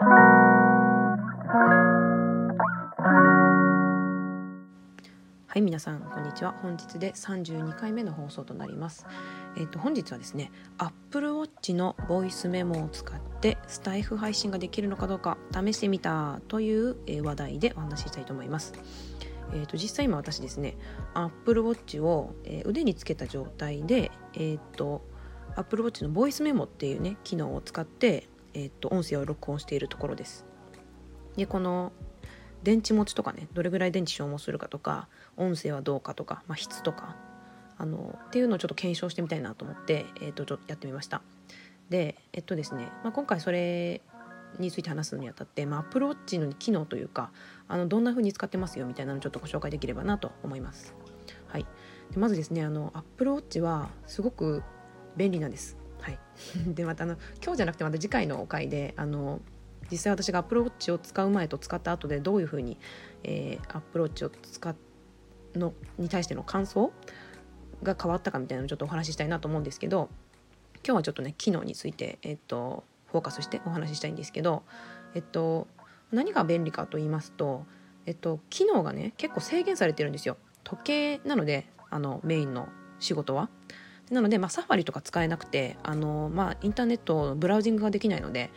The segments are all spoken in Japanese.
はい皆さんこんにちは。本日で32回目の放送となります。えっ、と本日はですね Apple Watch のボイスメモを使ってスタイフ配信ができるのかどうか試してみたという、え話題でお話ししたいと思います。えーと、実際今私ですね Apple Watch を、えー、腕につけた状態で、えーと、Apple Watch のボイスメモっていうね機能を使って、えーと音声を録音しているところですでこの電池持ちとかねどれぐらい電池消耗するかとか音声はどうかとか、まあ、質とかあのっていうのをちょっと検証してみたいなと思って、えー、とちょっとやってみましたでえっとですね、まあ、今回それについて話すのにあたって、まあ、アプローチの機能というかあのどんな風に使ってますよみたいなのをちょっとご紹介できればなと思います。はい、でまずですねあのアップルウォッチはすごく便利なんです。はい、でまたあの今日じゃなくてまた次回の回であの実際私がアプルウォッチを使う前と使った後でどういうふうに、えー、アプルウォッチを使のに対しての感想が変わったかみたいなのをちょっとお話ししたいなと思うんですけど今日はちょっとね機能について、えっと、フォーカスしてお話ししたいんですけど、えっと、何が便利かと言いますと、えっと、機能がね結構制限されてるんですよ。時計なのであのメインの仕事は。なので、まあ、サファリとか使えなくてあの、まあ、インターネットブラウジングができないので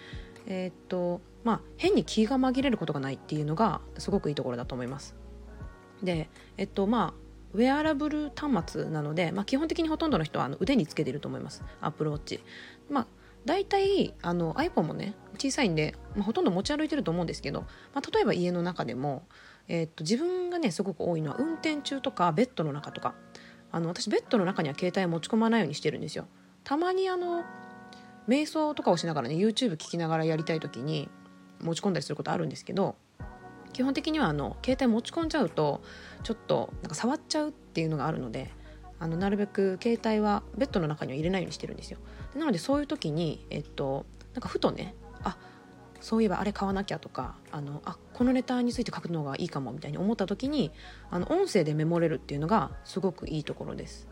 えー、っとまあ変に気が紛れることがないっていうのがすごくいいところだと思います。でえっとまあウェアラブル端末なので、まあ、基本的にほとんどの人はあの腕につけていると思います Apple Watch。まあ大体あの iPhone もね小さいんで、まあ、ほとんど持ち歩いてると思うんですけど、まあ、例えば家の中でも、え、っと自分がねすごく多いのは運転中とかベッドの中とかあの私ベッドの中には携帯を持ち込まないようにしてるんですよ。たまにあの瞑想とかをしながらね YouTube 聞きながらやりたい時に持ち込んだりすることあるんですけど基本的にはあの携帯持ち込んじゃうとちょっとなんか触っちゃうっていうのがあるのであのなるべく携帯はベッドの中には入れないようにしてるんですよなのでそういう時にえっとなんかふとねあそういえばあれ買わなきゃとかあのあこのネタについて書くのがいいかもみたいに思った時にあの音声でメモれるっていうのがすごくいいところです。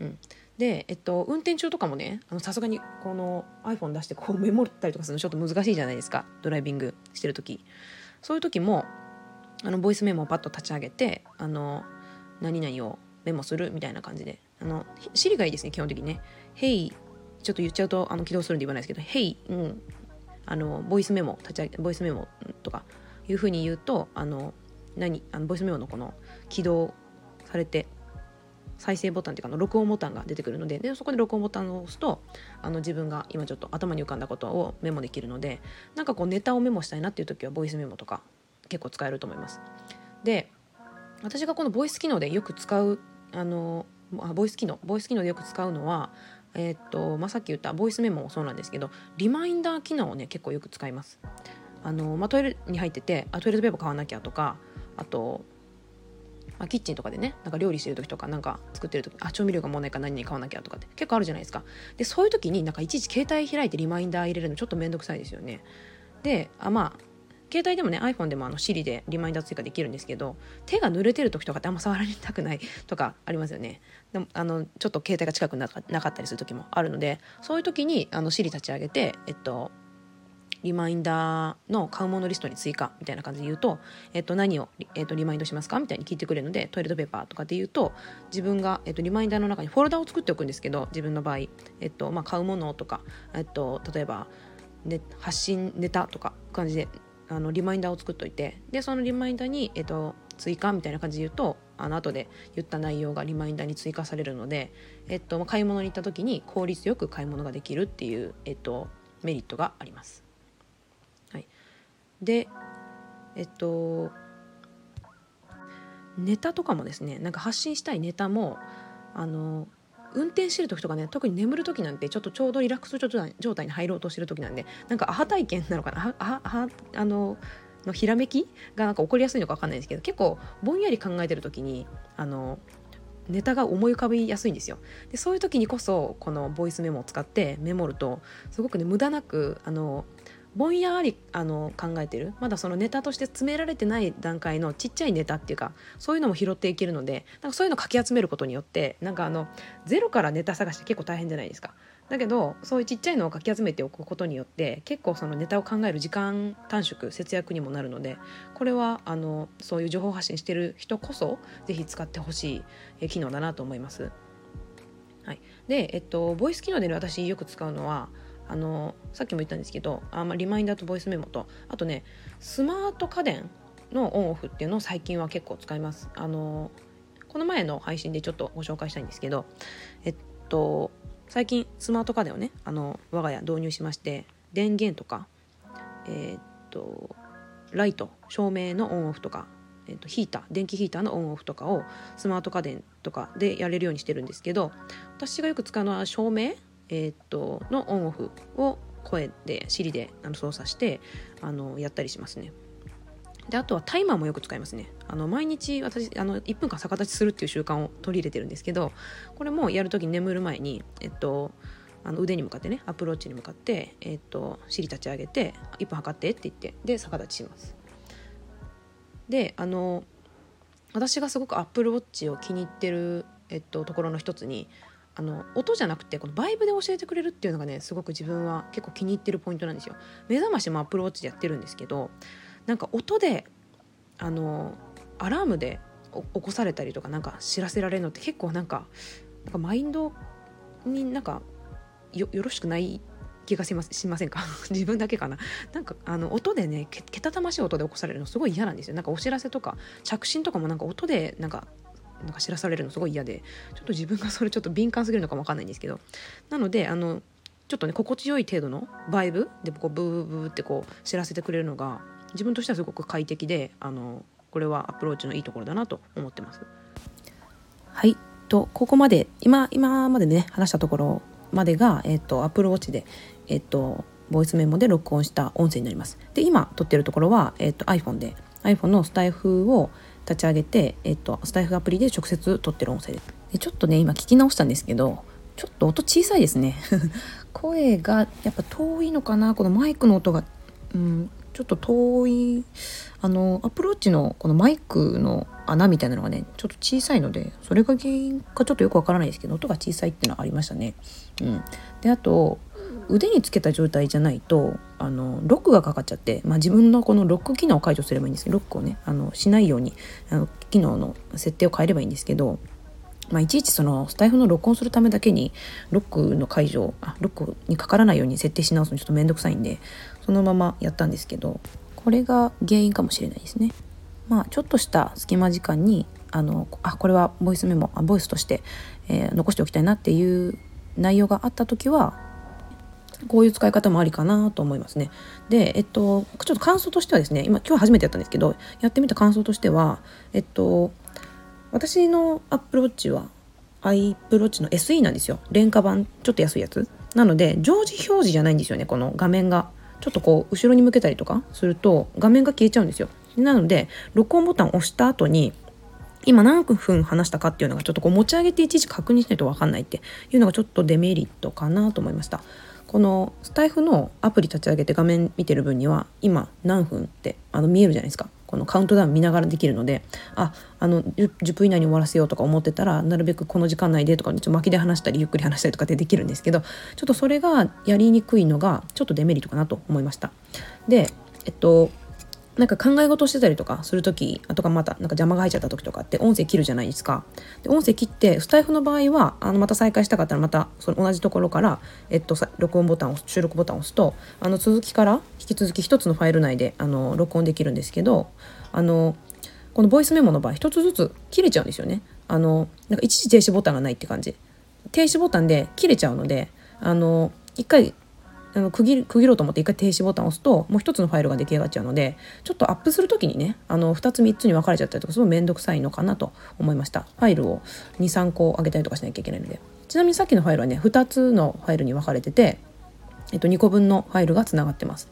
うん、で、えっと、運転中とかもねさすがにこの iPhone 出してこうメモったりとかするのちょっと難しいじゃないですか。ドライビングしてる時。そういう時もあのボイスメモをパッと立ち上げてあの何々をメモするみたいな感じで。あの Siri がいいですね基本的にね「Hey」ちょっと言っちゃうとあの起動するんで言わないですけど「Hey」うん、あのボイスメモ立ち上げボイスメモとかいうふうに言うとあの何あのボイスメモのこの起動されて再生ボタンっていうかの録音ボタンが出てくるのででそこで録音ボタンを押すとあの自分が今ちょっと頭に浮かんだことをメモできるのでなんかこうネタをメモしたいなっていう時はボイスメモとか結構使えると思います。で私がこのボイス機能でよく使うあのボイス機能ボイス機能でよく使うのはえー、っとまあ、さっき言ったボイスメモもそうなんですけどリマインダー機能をね結構よく使います。あのまあ、トイレに入っててあトイレットペーパー買わなきゃとかあとまあ、キッチンとかでねなんか料理してる時とかなんか作ってる時あ調味料がもうないから何に買わなきゃとかって結構あるじゃないですかでそういう時になんかいちいち携帯開いてリマインダー入れるのちょっと面倒くさいですよねであまあ携帯でもね iPhone でもあの Siri でリマインダー追加できるんですけど手が濡れてる時とかってあんま触られたくない とかありますよね。でもあのちょっと携帯が近くなかったりする時もあるのでそういう時にあの Siri 立ち上げてえっとリマインダーの買うものリストに追加みたいな感じで言うと、えっと、何を、えっと、リマインドしますか？みたいに聞いてくれるのでトイレットペーパーとかで言うと自分が、えっと、リマインダーの中にフォルダを作っておくんですけど自分の場合、えっとまあ、買うものとか、えっと、例えば、ね、発信ネタとか感じであのリマインダーを作っといてでそのリマインダーに、えっと、追加みたいな感じで言うとあの後で言った内容がリマインダーに追加されるので、えっと、買い物に行った時に効率よく買い物ができるっていう、えっと、メリットがあります。はいでえっとネタとかもですねなんか発信したいネタもあの運転してる時とかね特に眠る時なんてちょっとちょうどリラックス状態に入ろうとしてる時なんでなんかアハ体験なのかな？アハあののひらめきがなんか起こりやすいのか分かんないんですけど結構ぼんやり考えてる時にあのネタが思い浮かびやすいんですよ。でそういう時にこそこのボイスメモを使ってメモるとすごくね無駄なくあのぼんやりあの考えてる？まだそのネタとして詰められてない段階のちっちゃいネタっていうかそういうのも拾っていけるのでなんかそういうのをかき集めることによってなんかあのゼロからネタ探して結構大変じゃないですか。だけどそういうちっちゃいのをかき集めておくことによって結構そのネタを考える時間短縮節約にもなるのでこれはあのそういう情報発信してる人こそ是非使ってほしい機能だなと思います。はい、で、えっと、ボイス機能で、ね、私よく使うのはあのさっきも言ったんですけどあ、まあ、リマインダーとボイスメモとあとねスマート家電のオンオフっていうのを最近は結構使います。あのこの前の配信でちょっとご紹介したいんですけどえっと最近スマート家電をねあの我が家導入しまして電源とかえ、っとライト照明のオンオフとか、え、っとヒーター電気ヒーターのオンオフとかをスマート家電とかでやれるようにしてるんですけど私がよく使うのは照明、えー、っとのオンオフを声で Siri であの操作してあのやったりしますね。であとはタイマーもよく使いますねあの毎日私あの1分間逆立ちするっていう習慣を取り入れてるんですけどこれもやるときに眠る前にえっとあの腕に向かってねアプローチに向かって、えっと、尻立ち上げて1分測ってって言ってで逆立ちしますであの私がすごくアップルウォッチを気に入ってる、えっと、ところの一つにあの音じゃなくてこのバイブで教えてくれるっていうのがねすごく自分は結構気に入ってるポイントなんですよ。目覚ましもアプルウォッチでやってるんですけどなんか音であのアラームで起こされたりとかなんか知らせられるのって結構なんかなんかマインドになんかよろしくない気がしましませんか？自分だけかな？なんかあの音でねけけたたましい音で起こされるのすごい嫌なんですよ。なんかお知らせとか着信とかもなんか音でなんかなんか知らされるのすごい嫌でちょっと自分がそれちょっと敏感すぎるのかもわかんないんですけどなのであのちょっとね心地よい程度のバイブでこうブーブーってこう知らせてくれるのが自分としてはすごく快適であのこれはアプローチのいいところだなと思ってます。はいとここまで今今までね話したところまでが、えっと、アプローチで、えっと、ボイスメモで録音した音声になります。で今撮ってるところは、えっと、iPhone で iPhone のスタイフを立ち上げて、えっと、スタイフアプリで直接撮ってる音声です。でちょっとね今聞き直したんですけどちょっと音小さいですね 声がやっぱ遠いのかな？このマイクの音が、うん、ちょっと遠いあのアプローチのこのマイクの穴みたいなのがねちょっと小さいのでそれが原因かちょっとよくわからないですけど音が小さいっていうのはありましたね。うん、であと腕につけた状態じゃないとあのロックがかかっちゃって、まあ、自分のこのロック機能を解除すればいいんですけどロックをねあのしないようにあの機能の設定を変えればいいんですけどまあ、いちいちそのスタイフの録音するためだけにロックの解除あロックにかからないように設定し直すのちょっと面倒くさいんでそのままやったんですけどこれが原因かもしれないですね。まあ、ちょっとした隙間時間にあのあこれはボイスメモあボイスとして、えー、残しておきたいなっていう内容があった時はこういう使い方もありかなと思いますね。で、えっと、ちょっと感想としてはですね今今日初めてやったんですけどやってみた感想としてはえっと私のアップローチはアイプローチの SE なんですよ。廉価版ちょっと安いやつ。なので常時表示じゃないんですよねこの画面が。ちょっとこう後ろに向けたりとかすると画面が消えちゃうんですよ。なので録音ボタンを押した後に今何分話したかっていうのがちょっとこう持ち上げていちいち確認しないと分かんないっていうのがちょっとデメリットかなと思いました。このスタイフのアプリ立ち上げて画面見てる分には今何分ってあの見えるじゃないですかこのカウントダウン見ながらできるのでああの 10, 分以内に終わらせようとか思ってたらなるべくこの時間内でとかちょっと巻きで話したりゆっくり話したりとかでできるんですけどちょっとそれがやりにくいのがちょっとデメリットかなと思いました。でえっとなんか考え事してたりとかする時とかまたなんか邪魔が入っちゃった時とかって音声切るじゃないですか。で音声切ってスタイフの場合はあのまた再開したかったらまたその同じところから、えっと、録音ボタンを収録ボタンを押すとあの続きから引き続き一つのファイル内であの録音できるんですけどあのこのボイスメモの場合一つずつ切れちゃうんですよね。あのなんか一時停止ボタンがないって感じ。停止ボタンで切れちゃうのであの一回あの区切区切ろうと思って一回停止ボタンを押すともう一つのファイルが出来上がっちゃうのでちょっとアップする時にねあの2つ3つに分かれちゃったりとかすごい面倒くさいのかなと思いました。ファイルを23個上げたりとかしなきゃいけないので。ちなみにさっきのファイルはね2つのファイルに分かれてて、えっと、2個分のファイルがつながってます。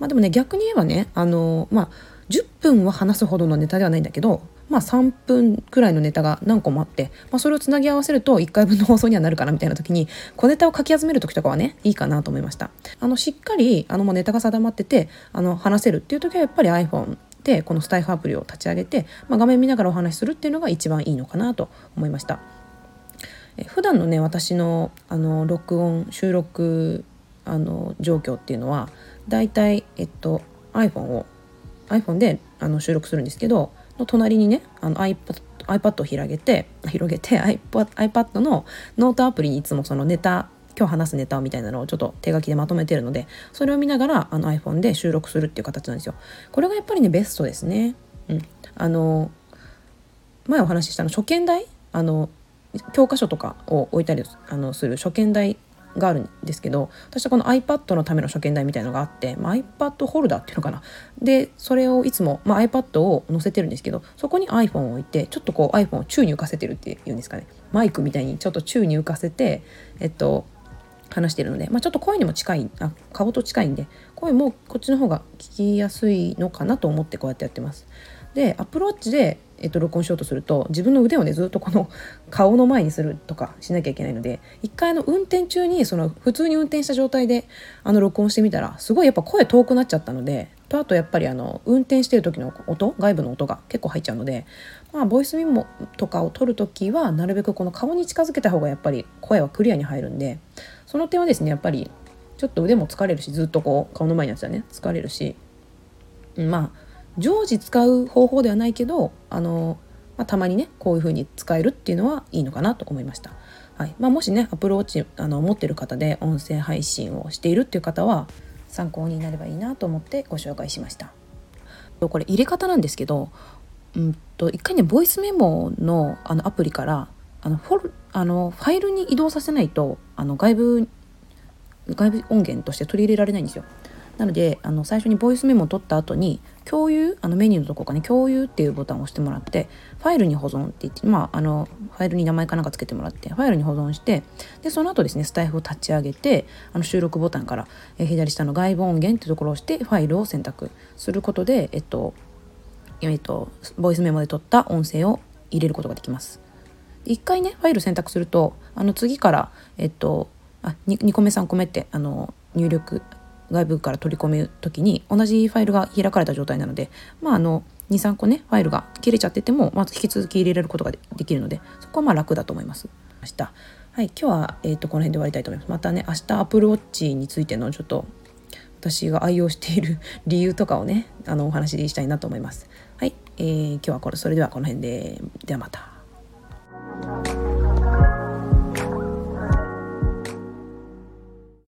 まあでもね逆に言えばねあのまあ10分は話すほどのネタではないんだけどまあ、3分くらいのネタが何個もあって、まあ、それをつなぎ合わせると1回分の放送にはなるかなみたいな時に小ネタを書き集める時とかはねいいかなと思いました。あのしっかりあのもうネタが定まっててあの話せるっていう時はやっぱり iPhone でこのスタイフアプリを立ち上げて、まあ、画面見ながらお話しするっていうのが一番いいのかなと思いました。え普段のね私のあの録音収録あの状況っていうのはだいたい、えっと、iPhone を iPhone であの収録するんですけどの隣にねあの iPad, iPad を広げて広げて iPad, iPad のノートアプリにいつもそのネタ今日話すネタみたいなのをちょっと手書きでまとめてるのでそれを見ながらあの iPhone で収録するっていう形なんですよ。これがやっぱりねベストですね。うん、あの前お話ししたの初見台？あの教科書とかを置いたりあのする初見台があるんですけど私はこの iPad のための初見台みたいのがあって、まあ、iPad ホルダーっていうのかなでそれをいつも、まあ、iPad を載せてるんですけどそこに iPhone を置いてちょっとこう iPhone を宙に浮かせてるっていうんですかねマイクみたいにちょっと宙に浮かせてえっと話してるので、まあ、ちょっと声にも近いあ顔と近いんで声もこっちの方が聞きやすいのかなと思ってこうやってやってます。でアプローチで、えっと、録音しようとすると自分の腕をねずっとこの顔の前にするとかしなきゃいけないので一回の運転中にその普通に運転した状態であの録音してみたらすごいやっぱ声遠くなっちゃったのでとあとやっぱりあの運転してる時の音外部の音が結構入っちゃうのでまあボイスメモとかを取る時はなるべくこの顔に近づけた方がやっぱり声はクリアに入るんでその点はですねやっぱりちょっと腕も疲れるしずっとこう顔の前にやつはね疲れるしまあ常時使う方法ではないけどあの、まあ、たまにねこういう風に使えるっていうのはいいのかなと思いました。はいまあ、もしねアプローチあの持ってる方で音声配信をしているっていう方は参考になればいいなと思ってご紹介しました。これ入れ方なんですけど、うんと一回ねボイスメモのあのアプリからあのフォルあのファイルに移動させないとあの外部外部音源として取り入れられないんですよ。なのであの最初にボイスメモを取った後に共有あのメニューのとこかね共有っていうボタンを押してもらってファイルに保存って言ってまああのファイルに名前かなんかつけてもらってファイルに保存してでその後ですねスタイフを立ち上げてあの収録ボタンから、え左下の外部音源っていうところを押してファイルを選択することでえっとえっとボイスメモで取った音声を入れることができます。1回ねファイル選択するとあの次からえっとあ 2, 2個目3個目ってあの入力外部から取り込む時に同じファイルが開かれた状態なのでまああの23個ねファイルが切れちゃっててもまず引き続き入れられることができるのでそこはまあ楽だと思います。明日はい、今日は、えーと、この辺で終わりたいと思います。またね明日アプルウォッチについてのちょっと私が愛用している 理由とかをねあのお話ししたいなと思います。はい、えー、今日はこれそれではこの辺でではまた。